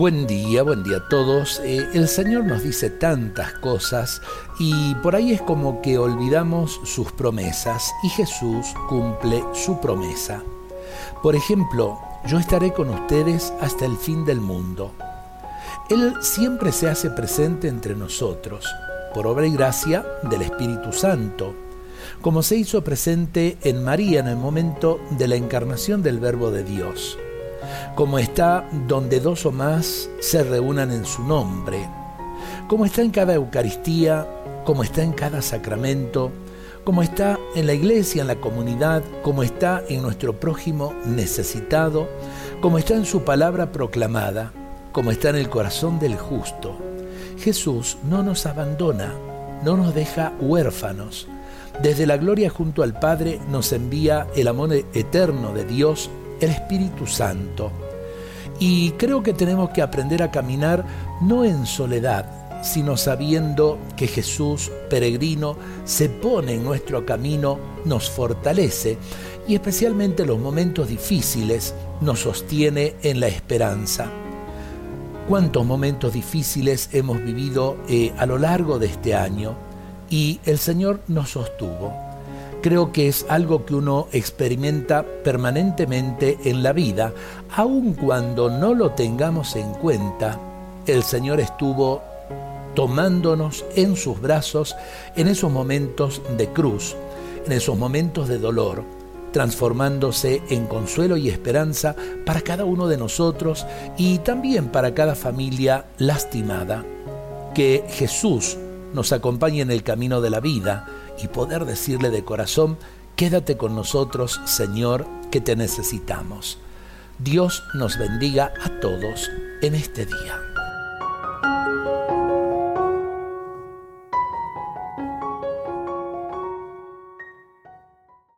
Buen día, buen día a todos. Eh, el Señor nos dice tantas cosas y por ahí es como que olvidamos sus promesas y Jesús cumple su promesa. Por ejemplo, yo estaré con ustedes hasta el fin del mundo. Él siempre se hace presente entre nosotros, por obra y gracia del Espíritu Santo, como se hizo presente en María en el momento de la encarnación del Verbo de Dios como está donde dos o más se reúnan en su nombre, como está en cada Eucaristía, como está en cada sacramento, como está en la iglesia, en la comunidad, como está en nuestro prójimo necesitado, como está en su palabra proclamada, como está en el corazón del justo. Jesús no nos abandona, no nos deja huérfanos. Desde la gloria junto al Padre nos envía el amor eterno de Dios el Espíritu Santo. Y creo que tenemos que aprender a caminar no en soledad, sino sabiendo que Jesús, peregrino, se pone en nuestro camino, nos fortalece y especialmente en los momentos difíciles nos sostiene en la esperanza. ¿Cuántos momentos difíciles hemos vivido eh, a lo largo de este año? Y el Señor nos sostuvo creo que es algo que uno experimenta permanentemente en la vida, aun cuando no lo tengamos en cuenta, el Señor estuvo tomándonos en sus brazos en esos momentos de cruz, en esos momentos de dolor, transformándose en consuelo y esperanza para cada uno de nosotros y también para cada familia lastimada. Que Jesús nos acompañe en el camino de la vida, y poder decirle de corazón, quédate con nosotros, Señor, que te necesitamos. Dios nos bendiga a todos en este día.